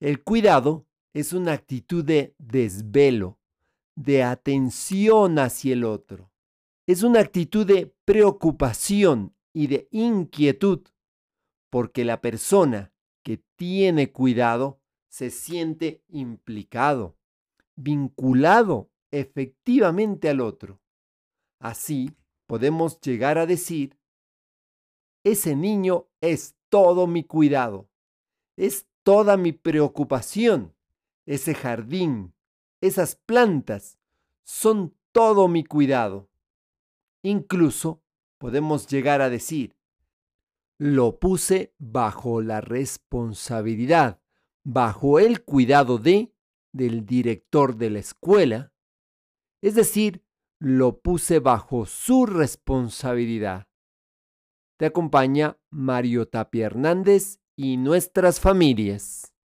El cuidado es una actitud de desvelo, de atención hacia el otro. Es una actitud de preocupación y de inquietud, porque la persona que tiene cuidado se siente implicado, vinculado efectivamente al otro. Así podemos llegar a decir, ese niño es todo mi cuidado, es toda mi preocupación, ese jardín, esas plantas, son todo mi cuidado. Incluso podemos llegar a decir, lo puse bajo la responsabilidad, bajo el cuidado de del director de la escuela, es decir, lo puse bajo su responsabilidad. Te acompaña Mario Tapia Hernández y nuestras familias.